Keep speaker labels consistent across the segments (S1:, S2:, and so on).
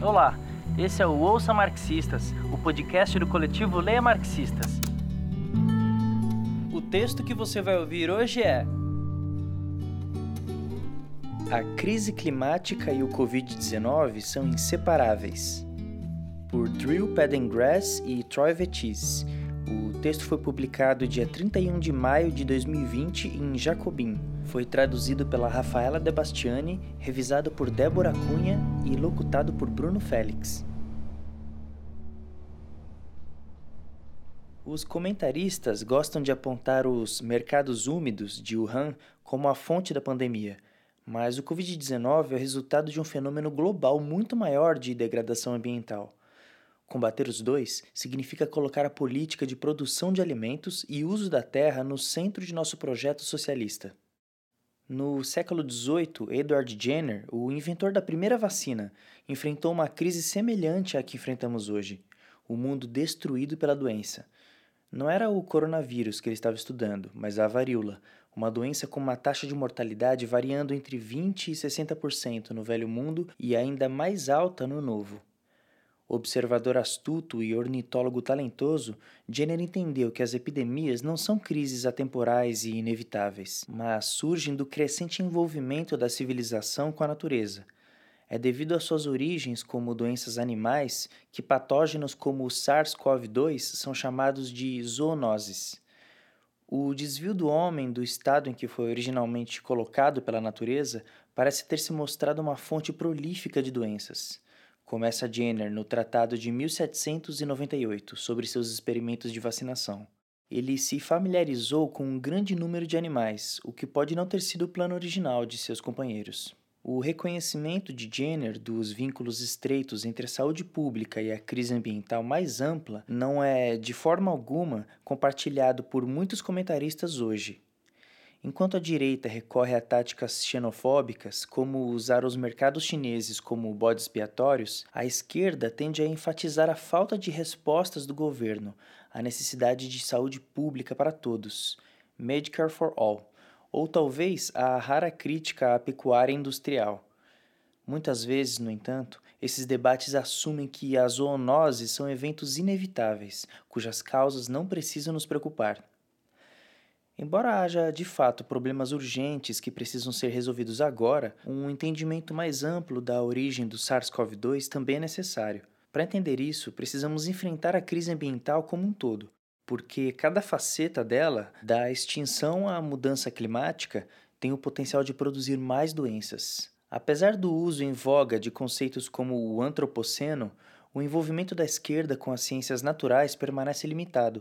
S1: Olá, esse é o Ouça Marxistas, o podcast do coletivo Leia Marxistas. O texto que você vai ouvir hoje é A crise climática e o Covid-19 são inseparáveis. Por Drew Pendergrass e Troy Vetis. O texto foi publicado dia 31 de maio de 2020 em Jacobin. Foi traduzido pela Rafaela Debastiani, revisado por Débora Cunha e locutado por Bruno Félix. Os comentaristas gostam de apontar os mercados úmidos de Wuhan como a fonte da pandemia, mas o Covid-19 é o resultado de um fenômeno global muito maior de degradação ambiental. Combater os dois significa colocar a política de produção de alimentos e uso da terra no centro de nosso projeto socialista. No século XVIII, Edward Jenner, o inventor da primeira vacina, enfrentou uma crise semelhante à que enfrentamos hoje: o mundo destruído pela doença. Não era o coronavírus que ele estava estudando, mas a varíola, uma doença com uma taxa de mortalidade variando entre 20% e 60% no Velho Mundo e ainda mais alta no Novo. Observador astuto e ornitólogo talentoso, Jenner entendeu que as epidemias não são crises atemporais e inevitáveis, mas surgem do crescente envolvimento da civilização com a natureza. É devido às suas origens como doenças animais que patógenos como o SARS-CoV-2 são chamados de zoonoses. O desvio do homem do estado em que foi originalmente colocado pela natureza parece ter se mostrado uma fonte prolífica de doenças. Começa Jenner no Tratado de 1798 sobre seus experimentos de vacinação. Ele se familiarizou com um grande número de animais, o que pode não ter sido o plano original de seus companheiros. O reconhecimento de Jenner dos vínculos estreitos entre a saúde pública e a crise ambiental mais ampla não é, de forma alguma, compartilhado por muitos comentaristas hoje. Enquanto a direita recorre a táticas xenofóbicas, como usar os mercados chineses como bodes expiatórios, a esquerda tende a enfatizar a falta de respostas do governo, a necessidade de saúde pública para todos, Medicare for All, ou talvez a rara crítica à pecuária industrial. Muitas vezes, no entanto, esses debates assumem que as zoonoses são eventos inevitáveis, cujas causas não precisam nos preocupar. Embora haja de fato problemas urgentes que precisam ser resolvidos agora, um entendimento mais amplo da origem do SARS-CoV-2 também é necessário. Para entender isso, precisamos enfrentar a crise ambiental como um todo, porque cada faceta dela, da extinção à mudança climática, tem o potencial de produzir mais doenças. Apesar do uso em voga de conceitos como o antropoceno, o envolvimento da esquerda com as ciências naturais permanece limitado.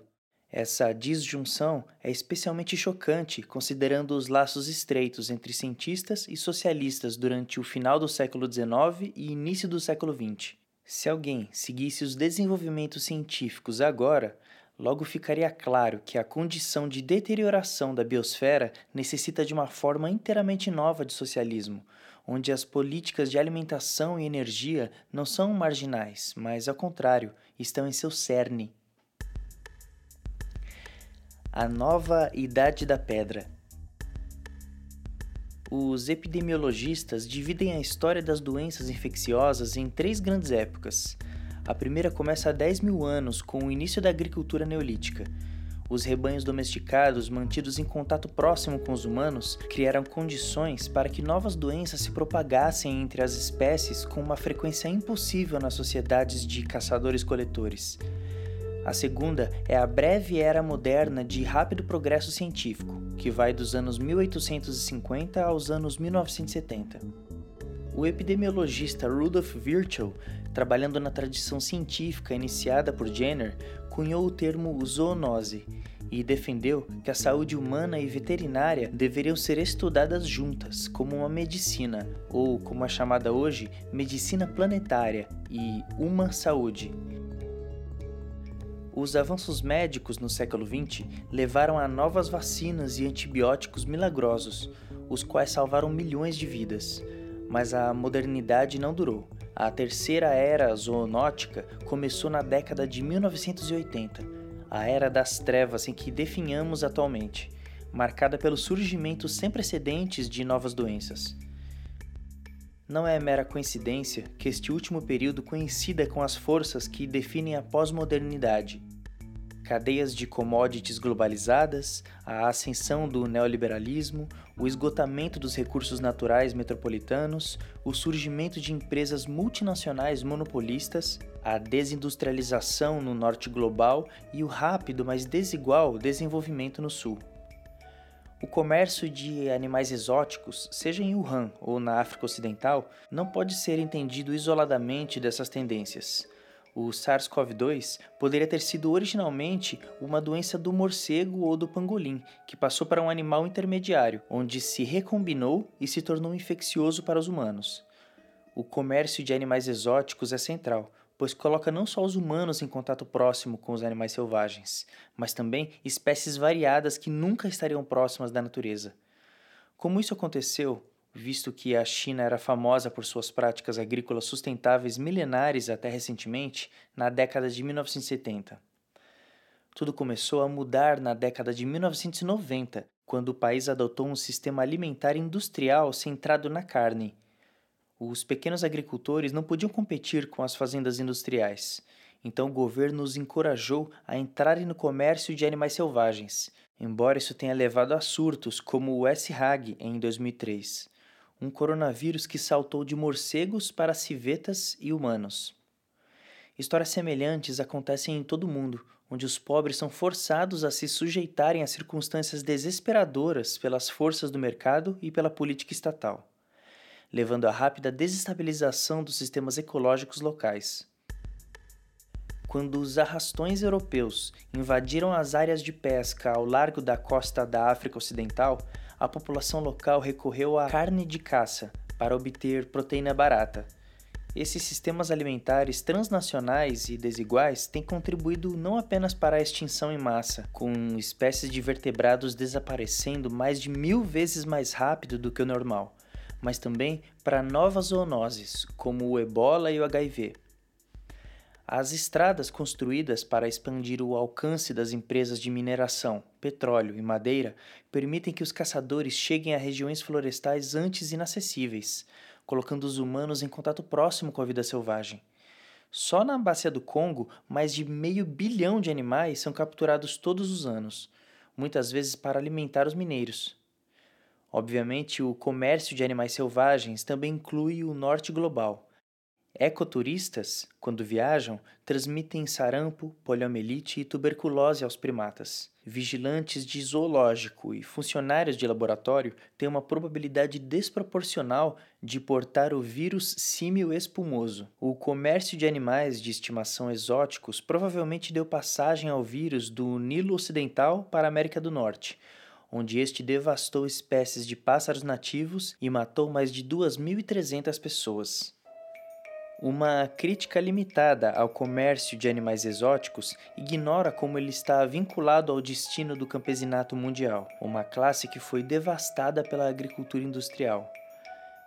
S1: Essa disjunção é especialmente chocante considerando os laços estreitos entre cientistas e socialistas durante o final do século XIX e início do século XX. Se alguém seguisse os desenvolvimentos científicos agora, logo ficaria claro que a condição de deterioração da biosfera necessita de uma forma inteiramente nova de socialismo, onde as políticas de alimentação e energia não são marginais, mas, ao contrário, estão em seu cerne a nova Idade da Pedra. Os epidemiologistas dividem a história das doenças infecciosas em três grandes épocas. A primeira começa há 10 mil anos, com o início da agricultura neolítica. Os rebanhos domesticados, mantidos em contato próximo com os humanos, criaram condições para que novas doenças se propagassem entre as espécies com uma frequência impossível nas sociedades de caçadores-coletores. A segunda é a breve era moderna de rápido progresso científico, que vai dos anos 1850 aos anos 1970. O epidemiologista Rudolf Virchow, trabalhando na tradição científica iniciada por Jenner, cunhou o termo zoonose e defendeu que a saúde humana e veterinária deveriam ser estudadas juntas, como uma medicina, ou como é chamada hoje, medicina planetária e uma saúde. Os avanços médicos no século XX levaram a novas vacinas e antibióticos milagrosos, os quais salvaram milhões de vidas. Mas a modernidade não durou. A terceira era zoonótica começou na década de 1980, a era das trevas em que definhamos atualmente, marcada pelo surgimento sem precedentes de novas doenças. Não é mera coincidência que este último período coincida com as forças que definem a pós-modernidade. Cadeias de commodities globalizadas, a ascensão do neoliberalismo, o esgotamento dos recursos naturais metropolitanos, o surgimento de empresas multinacionais monopolistas, a desindustrialização no norte global e o rápido, mas desigual desenvolvimento no sul. O comércio de animais exóticos, seja em Wuhan ou na África Ocidental, não pode ser entendido isoladamente dessas tendências. O SARS-CoV-2 poderia ter sido originalmente uma doença do morcego ou do pangolim, que passou para um animal intermediário, onde se recombinou e se tornou infeccioso para os humanos. O comércio de animais exóticos é central, pois coloca não só os humanos em contato próximo com os animais selvagens, mas também espécies variadas que nunca estariam próximas da natureza. Como isso aconteceu, visto que a China era famosa por suas práticas agrícolas sustentáveis milenares até recentemente, na década de 1970. Tudo começou a mudar na década de 1990, quando o país adotou um sistema alimentar industrial centrado na carne. Os pequenos agricultores não podiam competir com as fazendas industriais, então o governo os encorajou a entrarem no comércio de animais selvagens, embora isso tenha levado a surtos como o S-Hag em 2003, um coronavírus que saltou de morcegos para civetas e humanos. Histórias semelhantes acontecem em todo o mundo, onde os pobres são forçados a se sujeitarem a circunstâncias desesperadoras pelas forças do mercado e pela política estatal levando à rápida desestabilização dos sistemas ecológicos locais. Quando os arrastões europeus invadiram as áreas de pesca ao largo da costa da África Ocidental, a população local recorreu à carne de caça para obter proteína barata. Esses sistemas alimentares transnacionais e desiguais têm contribuído não apenas para a extinção em massa, com espécies de vertebrados desaparecendo mais de mil vezes mais rápido do que o normal, mas também para novas zoonoses, como o ebola e o HIV. As estradas construídas para expandir o alcance das empresas de mineração, petróleo e madeira permitem que os caçadores cheguem a regiões florestais antes inacessíveis, colocando os humanos em contato próximo com a vida selvagem. Só na Bacia do Congo, mais de meio bilhão de animais são capturados todos os anos, muitas vezes para alimentar os mineiros. Obviamente, o comércio de animais selvagens também inclui o norte global. Ecoturistas, quando viajam, transmitem sarampo, poliomielite e tuberculose aos primatas. Vigilantes de zoológico e funcionários de laboratório têm uma probabilidade desproporcional de portar o vírus símio espumoso. O comércio de animais de estimação exóticos provavelmente deu passagem ao vírus do Nilo Ocidental para a América do Norte onde este devastou espécies de pássaros nativos e matou mais de 2.300 pessoas. Uma crítica limitada ao comércio de animais exóticos ignora como ele está vinculado ao destino do campesinato mundial, uma classe que foi devastada pela agricultura industrial.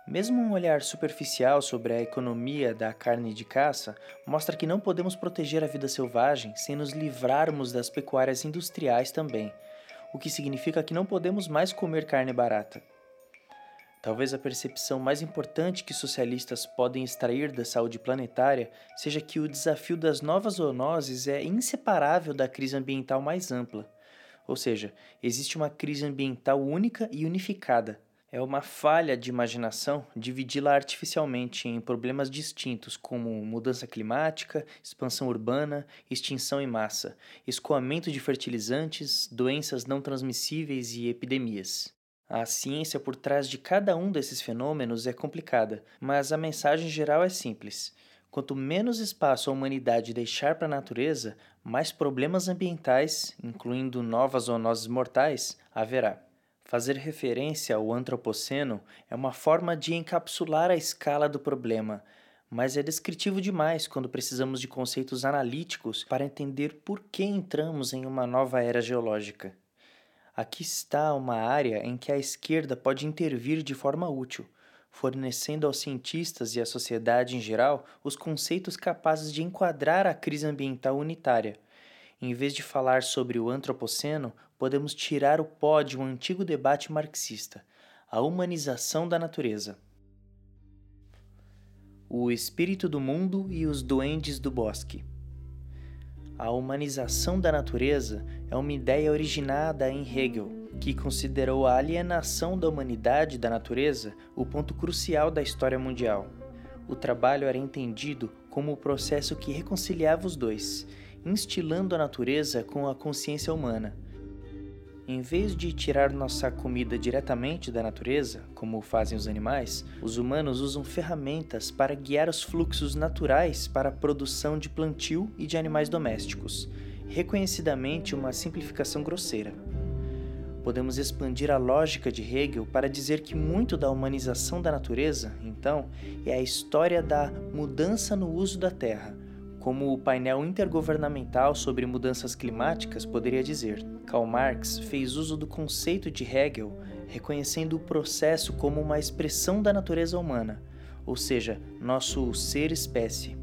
S1: Mesmo um olhar superficial sobre a economia da carne de caça mostra que não podemos proteger a vida selvagem sem nos livrarmos das pecuárias industriais também, o que significa que não podemos mais comer carne barata. Talvez a percepção mais importante que socialistas podem extrair da saúde planetária seja que o desafio das novas zoonoses é inseparável da crise ambiental mais ampla. Ou seja, existe uma crise ambiental única e unificada, é uma falha de imaginação dividi-la artificialmente em problemas distintos como mudança climática, expansão urbana, extinção em massa, escoamento de fertilizantes, doenças não transmissíveis e epidemias. A ciência por trás de cada um desses fenômenos é complicada, mas a mensagem geral é simples. Quanto menos espaço a humanidade deixar para a natureza, mais problemas ambientais, incluindo novas zoonoses mortais, haverá. Fazer referência ao antropoceno é uma forma de encapsular a escala do problema, mas é descritivo demais quando precisamos de conceitos analíticos para entender por que entramos em uma nova era geológica. Aqui está uma área em que a esquerda pode intervir de forma útil, fornecendo aos cientistas e à sociedade em geral os conceitos capazes de enquadrar a crise ambiental unitária em vez de falar sobre o antropoceno, podemos tirar o pó de um antigo debate marxista, a humanização da natureza. O Espírito do Mundo e os Duendes do Bosque. A humanização da natureza é uma ideia originada em Hegel, que considerou a alienação da humanidade da natureza o ponto crucial da história mundial. O trabalho era entendido como o processo que reconciliava os dois, instilando a natureza com a consciência humana. Em vez de tirar nossa comida diretamente da natureza, como fazem os animais, os humanos usam ferramentas para guiar os fluxos naturais para a produção de plantio e de animais domésticos, reconhecidamente uma simplificação grosseira. Podemos expandir a lógica de Hegel para dizer que muito da humanização da natureza, então, é a história da mudança no uso da terra, como o painel intergovernamental sobre mudanças climáticas poderia dizer. Karl Marx fez uso do conceito de Hegel, reconhecendo o processo como uma expressão da natureza humana, ou seja, nosso ser-espécie.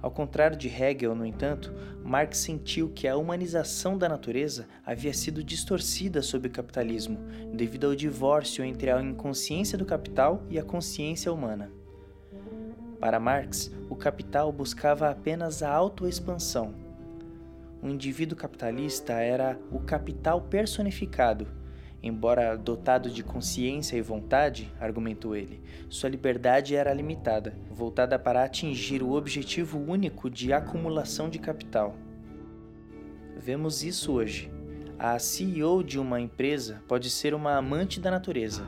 S1: Ao contrário de Hegel, no entanto, Marx sentiu que a humanização da natureza havia sido distorcida sob o capitalismo, devido ao divórcio entre a inconsciência do capital e a consciência humana. Para Marx, o capital buscava apenas a autoexpansão. O indivíduo capitalista era o capital personificado, Embora dotado de consciência e vontade, argumentou ele, sua liberdade era limitada, voltada para atingir o objetivo único de acumulação de capital. Vemos isso hoje. A CEO de uma empresa pode ser uma amante da natureza,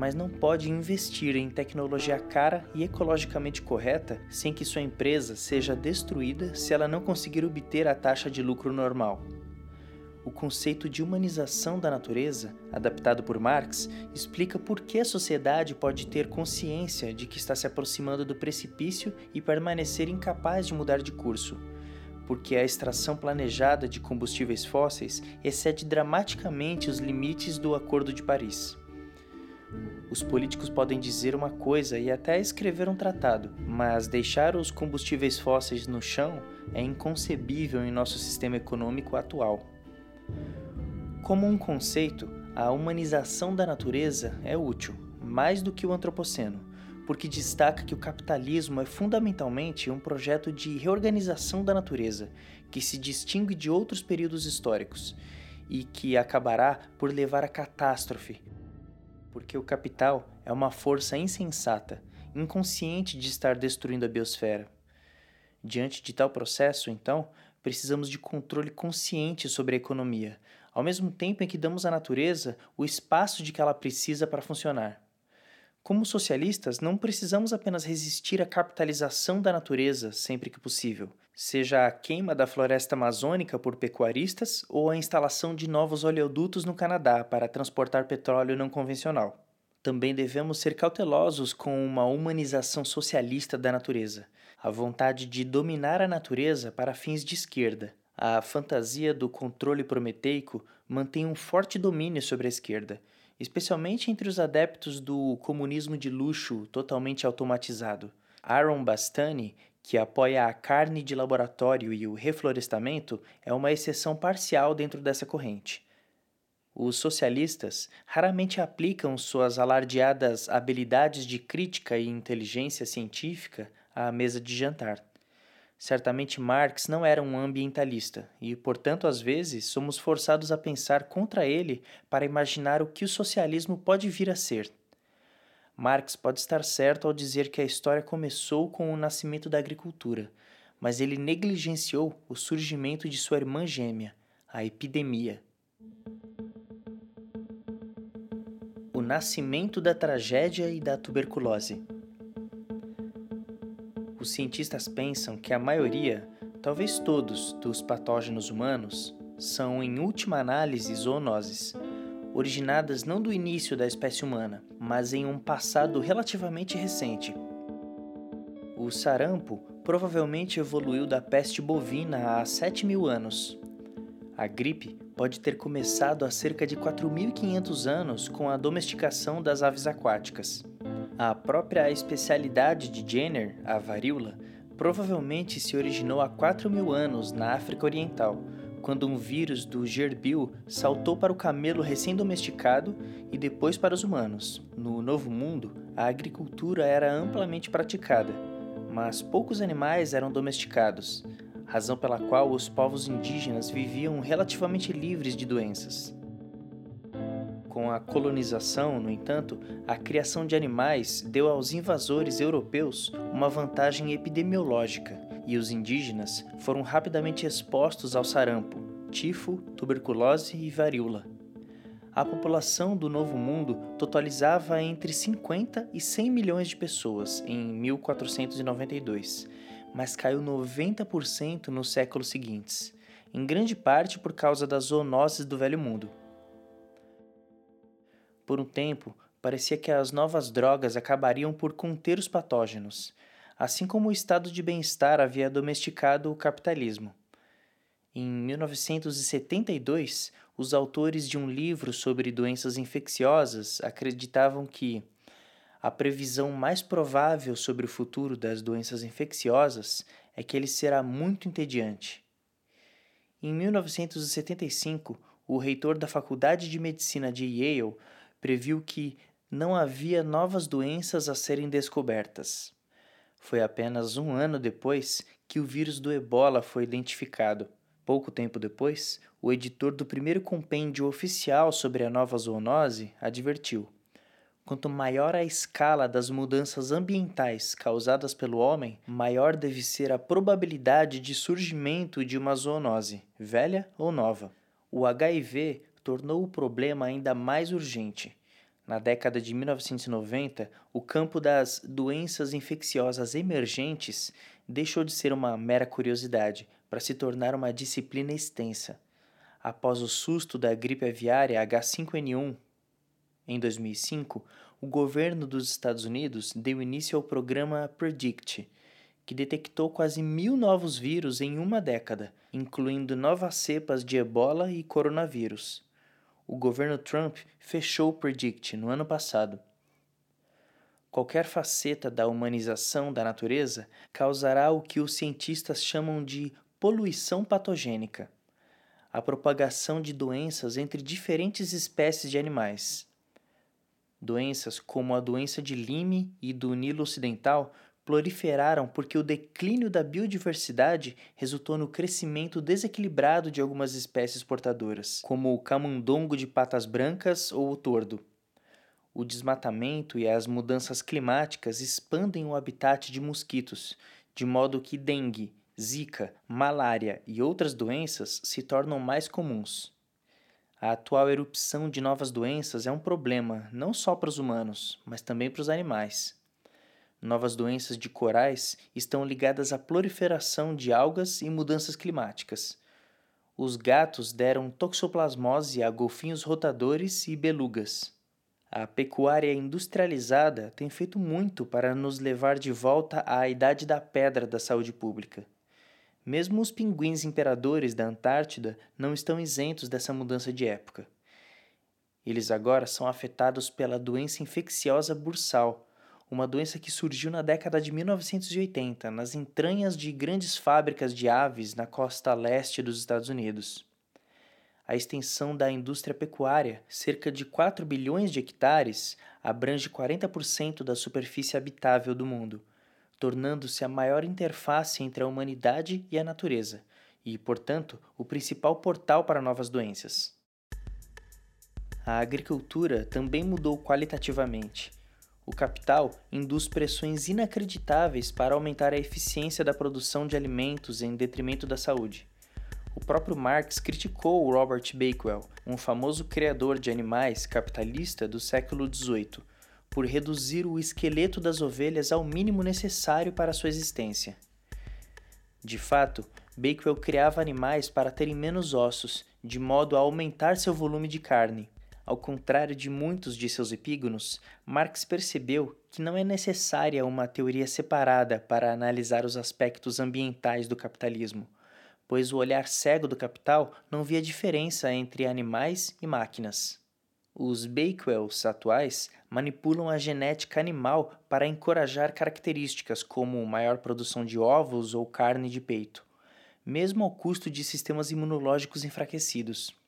S1: mas não pode investir em tecnologia cara e ecologicamente correta sem que sua empresa seja destruída se ela não conseguir obter a taxa de lucro normal. O conceito de humanização da natureza, adaptado por Marx, explica por que a sociedade pode ter consciência de que está se aproximando do precipício e permanecer incapaz de mudar de curso. Porque a extração planejada de combustíveis fósseis excede dramaticamente os limites do Acordo de Paris. Os políticos podem dizer uma coisa e até escrever um tratado, mas deixar os combustíveis fósseis no chão é inconcebível em nosso sistema econômico atual. Como um conceito, a humanização da natureza é útil, mais do que o antropoceno, porque destaca que o capitalismo é fundamentalmente um projeto de reorganização da natureza, que se distingue de outros períodos históricos e que acabará por levar à catástrofe, porque o capital é uma força insensata, inconsciente de estar destruindo a biosfera. Diante de tal processo, então, precisamos de controle consciente sobre a economia, ao mesmo tempo em que damos à natureza o espaço de que ela precisa para funcionar. Como socialistas, não precisamos apenas resistir à capitalização da natureza sempre que possível, seja a queima da floresta amazônica por pecuaristas ou a instalação de novos oleodutos no Canadá para transportar petróleo não convencional. Também devemos ser cautelosos com uma humanização socialista da natureza, a vontade de dominar a natureza para fins de esquerda. A fantasia do controle prometeico mantém um forte domínio sobre a esquerda, especialmente entre os adeptos do comunismo de luxo totalmente automatizado. Aaron Bastani, que apoia a carne de laboratório e o reflorestamento, é uma exceção parcial dentro dessa corrente. Os socialistas raramente aplicam suas alardeadas habilidades de crítica e inteligência científica à mesa de jantar. Certamente Marx não era um ambientalista e, portanto, às vezes somos forçados a pensar contra ele para imaginar o que o socialismo pode vir a ser. Marx pode estar certo ao dizer que a história começou com o nascimento da agricultura, mas ele negligenciou o surgimento de sua irmã gêmea, a epidemia. O nascimento da tragédia e da tuberculose. Os cientistas pensam que a maioria, talvez todos, dos patógenos humanos são, em última análise, zoonoses, originadas não do início da espécie humana, mas em um passado relativamente recente. O sarampo provavelmente evoluiu da peste bovina há 7 mil anos. A gripe pode ter começado há cerca de 4.500 anos com a domesticação das aves aquáticas. A própria especialidade de Jenner, a varíola, provavelmente se originou há 4 mil anos na África Oriental, quando um vírus do gerbil saltou para o camelo recém-domesticado e depois para os humanos. No Novo Mundo, a agricultura era amplamente praticada, mas poucos animais eram domesticados, razão pela qual os povos indígenas viviam relativamente livres de doenças. Com a colonização, no entanto, a criação de animais deu aos invasores europeus uma vantagem epidemiológica e os indígenas foram rapidamente expostos ao sarampo, tifo, tuberculose e varíola. A população do Novo Mundo totalizava entre 50 e 100 milhões de pessoas em 1492, mas caiu 90% nos séculos seguintes, em grande parte por causa das zoonoses do Velho Mundo. Por um tempo, parecia que as novas drogas acabariam por conter os patógenos, assim como o estado de bem-estar havia domesticado o capitalismo. Em 1972, os autores de um livro sobre doenças infecciosas acreditavam que a previsão mais provável sobre o futuro das doenças infecciosas é que ele será muito entediante. Em 1975, o reitor da Faculdade de Medicina de Yale previu que não havia novas doenças a serem descobertas. Foi apenas um ano depois que o vírus do ebola foi identificado. Pouco tempo depois, o editor do primeiro compêndio oficial sobre a nova zoonose advertiu: quanto maior a escala das mudanças ambientais causadas pelo homem, maior deve ser a probabilidade de surgimento de uma zoonose, velha ou nova. O HIV tornou o problema ainda mais urgente. Na década de 1990, o campo das doenças infecciosas emergentes deixou de ser uma mera curiosidade para se tornar uma disciplina extensa. Após o susto da gripe aviária H5N1 em 2005, o governo dos Estados Unidos deu início ao programa PREDICT, que detectou quase mil novos vírus em uma década, incluindo novas cepas de ebola e coronavírus o governo Trump fechou o Predict no ano passado. Qualquer faceta da humanização da natureza causará o que os cientistas chamam de poluição patogênica a propagação de doenças entre diferentes espécies de animais. Doenças como a doença de Lyme e do Nilo Ocidental proliferaram porque o declínio da biodiversidade resultou no crescimento desequilibrado de algumas espécies portadoras, como o camundongo de patas brancas ou o tordo. O desmatamento e as mudanças climáticas expandem o habitat de mosquitos, de modo que dengue, zika, malária e outras doenças se tornam mais comuns. A atual erupção de novas doenças é um problema não só para os humanos, mas também para os animais. Novas doenças de corais estão ligadas à proliferação de algas e mudanças climáticas. Os gatos deram toxoplasmose a golfinhos rotadores e belugas. A pecuária industrializada tem feito muito para nos levar de volta à idade da pedra da saúde pública. Mesmo os pinguins imperadores da Antártida não estão isentos dessa mudança de época. Eles agora são afetados pela doença infecciosa bursal, uma doença que surgiu na década de 1980 nas entranhas de grandes fábricas de aves na costa leste dos Estados Unidos. A extensão da indústria pecuária, cerca de 4 bilhões de hectares, abrange 40% da superfície habitável do mundo, tornando-se a maior interface entre a humanidade e a natureza, e, portanto, o principal portal para novas doenças. A agricultura também mudou qualitativamente o capital induz pressões inacreditáveis para aumentar a eficiência da produção de alimentos em detrimento da saúde. O próprio Marx criticou Robert Bakewell, um famoso criador de animais capitalista do século XVIII, por reduzir o esqueleto das ovelhas ao mínimo necessário para sua existência. De fato, Bakewell criava animais para terem menos ossos, de modo a aumentar seu volume de carne. Ao contrário de muitos de seus epígonos, Marx percebeu que não é necessária uma teoria separada para analisar os aspectos ambientais do capitalismo, pois o olhar cego do capital não via diferença entre animais e máquinas. Os Bakewells atuais manipulam a genética animal para encorajar características como maior produção de ovos ou carne de peito, mesmo ao custo de sistemas imunológicos enfraquecidos.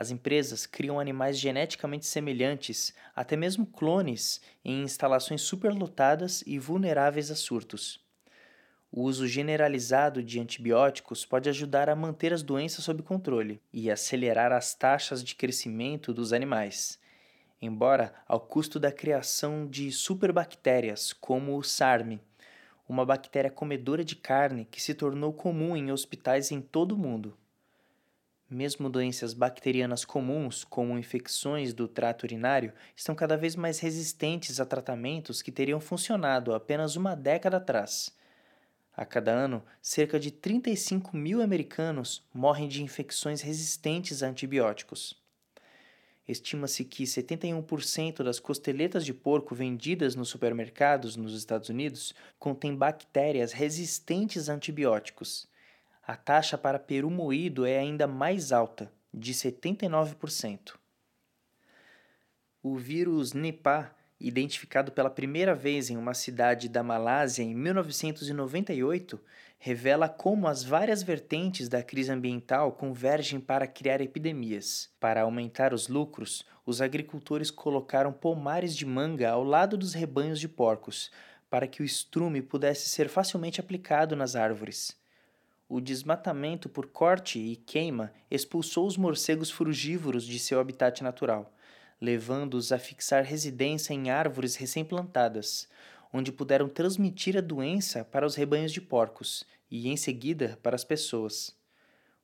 S1: As empresas criam animais geneticamente semelhantes, até mesmo clones, em instalações superlotadas e vulneráveis a surtos. O uso generalizado de antibióticos pode ajudar a manter as doenças sob controle e acelerar as taxas de crescimento dos animais, embora ao custo da criação de superbactérias, como o SARM, uma bactéria comedora de carne que se tornou comum em hospitais em todo o mundo. Mesmo doenças bacterianas comuns, como infecções do trato urinário, estão cada vez mais resistentes a tratamentos que teriam funcionado apenas uma década atrás a cada ano, cerca de 35 mil americanos morrem de infecções resistentes a antibióticos. Estima-se que 71% das costeletas de porco vendidas nos supermercados nos Estados Unidos contêm bactérias resistentes a antibióticos. A taxa para peru moído é ainda mais alta, de 79%. O vírus Nipah identificado pela primeira vez em uma cidade da Malásia em 1998, revela como as várias vertentes da crise ambiental convergem para criar epidemias. Para aumentar os lucros, os agricultores colocaram pomares de manga ao lado dos rebanhos de porcos, para que o estrume pudesse ser facilmente aplicado nas árvores. O desmatamento por corte e queima expulsou os morcegos frugívoros de seu habitat natural levando-os a fixar residência em árvores recém-plantadas, onde puderam transmitir a doença para os rebanhos de porcos e, em seguida, para as pessoas.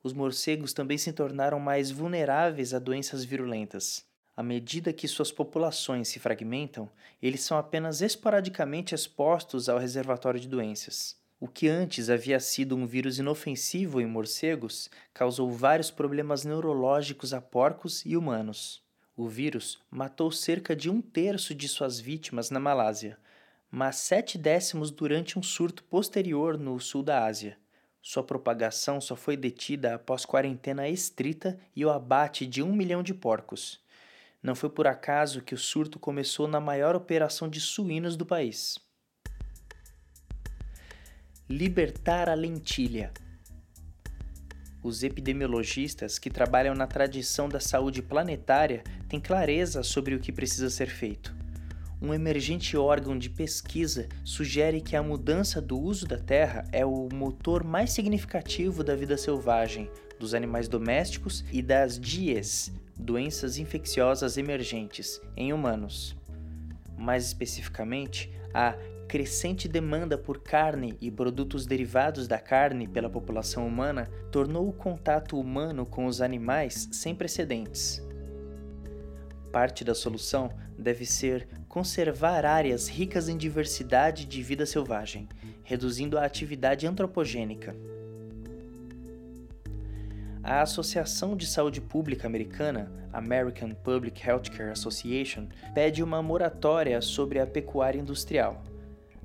S1: Os morcegos também se tornaram mais vulneráveis a doenças virulentas. À medida que suas populações se fragmentam, eles são apenas esporadicamente expostos ao reservatório de doenças. O que antes havia sido um vírus inofensivo em morcegos causou vários problemas neurológicos a porcos e humanos. O vírus matou cerca de um terço de suas vítimas na Malásia, mas sete décimos durante um surto posterior no sul da Ásia. Sua propagação só foi detida após quarentena estrita e o abate de um milhão de porcos. Não foi por acaso que o surto começou na maior operação de suínos do país. Libertar a lentilha. Os epidemiologistas que trabalham na tradição da saúde planetária têm clareza sobre o que precisa ser feito. Um emergente órgão de pesquisa sugere que a mudança do uso da terra é o motor mais significativo da vida selvagem, dos animais domésticos e das DIES, doenças infecciosas emergentes, em humanos. Mais especificamente, a crescente demanda por carne e produtos derivados da carne pela população humana tornou o contato humano com os animais sem precedentes. Parte da solução deve ser conservar áreas ricas em diversidade de vida selvagem, reduzindo a atividade antropogênica. A Associação de Saúde Pública Americana, American Public Healthcare Association, pede uma moratória sobre a pecuária industrial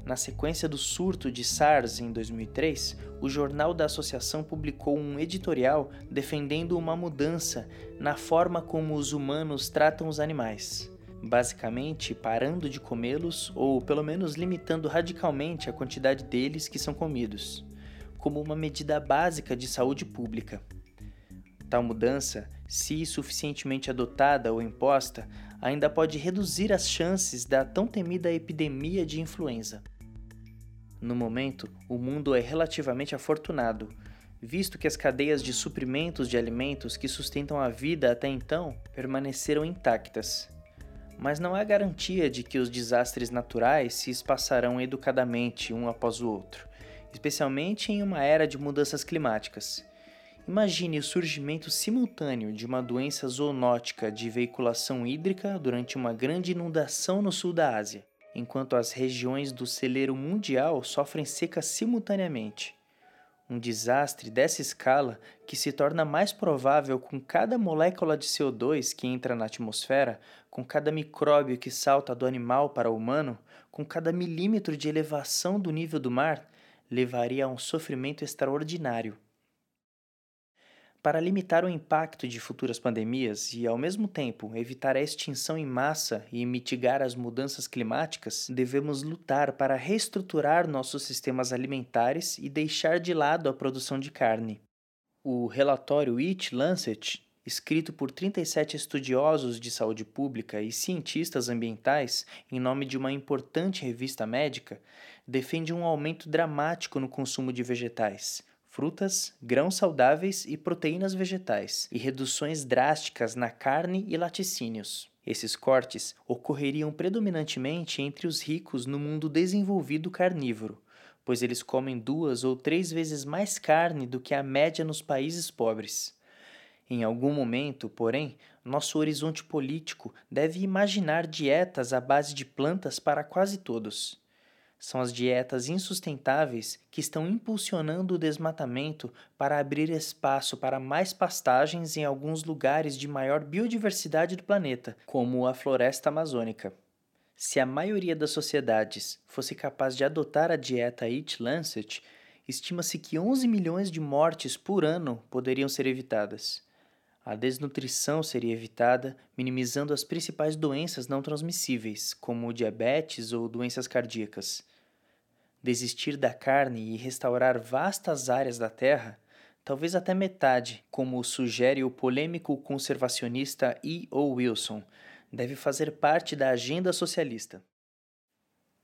S1: na sequência do surto de SARS em 2003, o jornal da associação publicou um editorial defendendo uma mudança na forma como os humanos tratam os animais, basicamente parando de comê-los ou pelo menos limitando radicalmente a quantidade deles que são comidos, como uma medida básica de saúde pública. Tal mudança, se suficientemente adotada ou imposta, ainda pode reduzir as chances da tão temida epidemia de influenza. No momento, o mundo é relativamente afortunado, visto que as cadeias de suprimentos de alimentos que sustentam a vida até então permaneceram intactas. Mas não há garantia de que os desastres naturais se espaçarão educadamente um após o outro, especialmente em uma era de mudanças climáticas. Imagine o surgimento simultâneo de uma doença zoonótica de veiculação hídrica durante uma grande inundação no sul da Ásia, enquanto as regiões do celeiro mundial sofrem seca simultaneamente. Um desastre dessa escala que se torna mais provável com cada molécula de CO2 que entra na atmosfera, com cada micróbio que salta do animal para o humano, com cada milímetro de elevação do nível do mar, levaria a um sofrimento extraordinário. Para limitar o impacto de futuras pandemias e, ao mesmo tempo, evitar a extinção em massa e mitigar as mudanças climáticas, devemos lutar para reestruturar nossos sistemas alimentares e deixar de lado a produção de carne. O relatório Eat Lancet escrito por 37 estudiosos de saúde pública e cientistas ambientais em nome de uma importante revista médica, defende um aumento dramático no consumo de vegetais, frutas, grãos saudáveis e proteínas vegetais, e reduções drásticas na carne e laticínios. Esses cortes ocorreriam predominantemente entre os ricos no mundo desenvolvido carnívoro, pois eles comem duas ou três vezes mais carne do que a média nos países pobres. Em algum momento, porém, nosso horizonte político deve imaginar dietas à base de plantas para quase todos. São as dietas insustentáveis que estão impulsionando o desmatamento para abrir espaço para mais pastagens em alguns lugares de maior biodiversidade do planeta, como a floresta amazônica. Se a maioria das sociedades fosse capaz de adotar a dieta Eat Lancet, estima-se que 11 milhões de mortes por ano poderiam ser evitadas. A desnutrição seria evitada, minimizando as principais doenças não transmissíveis, como diabetes ou doenças cardíacas. Desistir da carne e restaurar vastas áreas da terra, talvez até metade, como sugere o polêmico conservacionista E. O. Wilson, deve fazer parte da agenda socialista.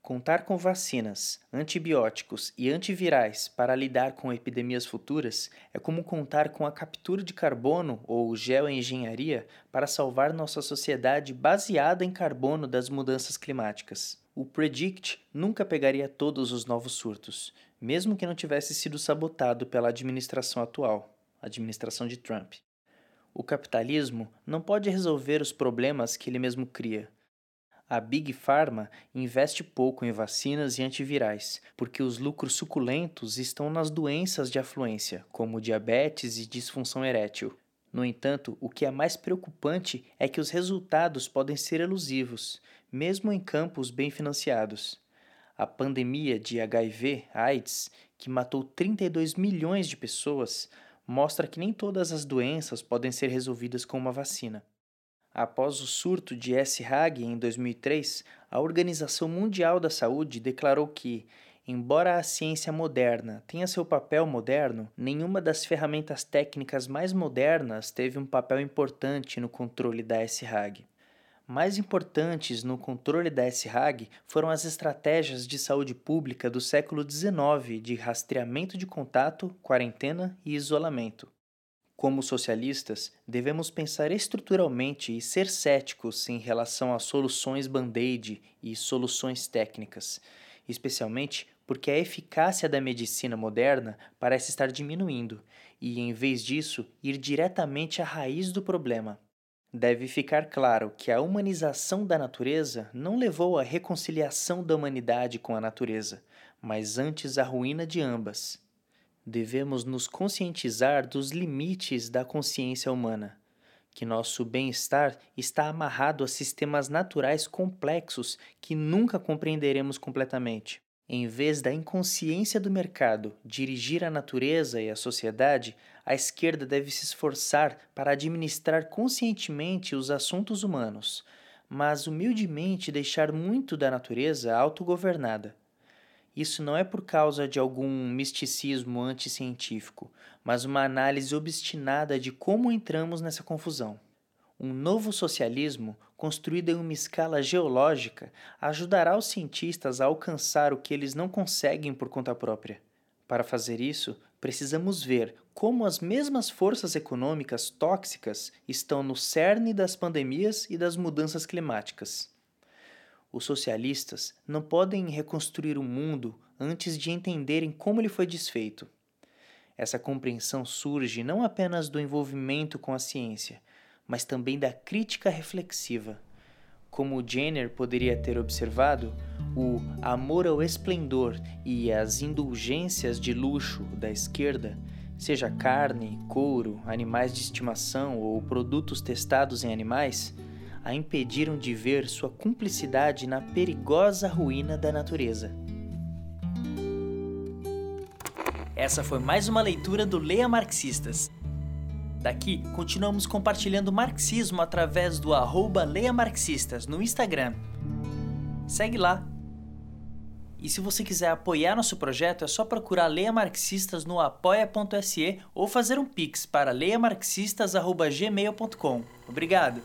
S1: Contar com vacinas, antibióticos e antivirais para lidar com epidemias futuras é como contar com a captura de carbono ou geoengenharia para salvar nossa sociedade baseada em carbono das mudanças climáticas. O Predict nunca pegaria todos os novos surtos, mesmo que não tivesse sido sabotado pela administração atual, a administração de Trump. O capitalismo não pode resolver os problemas que ele mesmo cria a Big Pharma investe pouco em vacinas e antivirais, porque os lucros suculentos estão nas doenças de afluência, como diabetes e disfunção erétil. No entanto, o que é mais preocupante é que os resultados podem ser elusivos, mesmo em campos bem financiados. A pandemia de HIV/AIDS, que matou 32 milhões de pessoas, mostra que nem todas as doenças podem ser resolvidas com uma vacina. Após o surto de S-Hag em 2003, a Organização Mundial da Saúde declarou que, embora a ciência moderna tenha seu papel moderno, nenhuma das ferramentas técnicas mais modernas teve um papel importante no controle da S-Hag. Mais importantes no controle da S-Hag foram as estratégias de saúde pública do século XIX de rastreamento de contato, quarentena e isolamento. Como socialistas, devemos pensar estruturalmente e ser céticos em relação a soluções band-aid e soluções técnicas, especialmente porque a eficácia da medicina moderna parece estar diminuindo e, em vez disso, ir diretamente à raiz do problema. Deve ficar claro que a humanização da natureza não levou à reconciliação da humanidade com a natureza, mas antes à ruína de ambas devemos nos conscientizar dos limites da consciência humana, que nosso bem-estar está amarrado a sistemas naturais complexos que nunca compreenderemos completamente. Em vez da inconsciência do mercado dirigir a natureza e a sociedade, a esquerda deve se esforçar para administrar conscientemente os assuntos humanos, mas humildemente deixar muito da natureza autogovernada. Isso não é por causa de algum misticismo anticientífico, mas uma análise obstinada de como entramos nessa confusão. Um novo socialismo, construído em uma escala geológica, ajudará os cientistas a alcançar o que eles não conseguem por conta própria. Para fazer isso, precisamos ver como as mesmas forças econômicas tóxicas estão no cerne das pandemias e das mudanças climáticas. Os socialistas não podem reconstruir o mundo antes de entenderem como ele foi desfeito. Essa compreensão surge não apenas do envolvimento com a ciência, mas também da crítica reflexiva. Como Jenner poderia ter observado, o amor ao esplendor e as indulgências de luxo da esquerda, seja carne, couro, animais de estimação ou produtos testados em animais, a impediram de ver sua cumplicidade na perigosa ruína da natureza. Essa foi mais uma leitura do Leia Marxistas. Daqui, continuamos compartilhando marxismo através do arroba Leia Marxistas no Instagram. Segue lá! E se você quiser apoiar nosso projeto, é só procurar Leia Marxistas no apoia.se ou fazer um pix para leiamarxistas.gmail.com. Obrigado!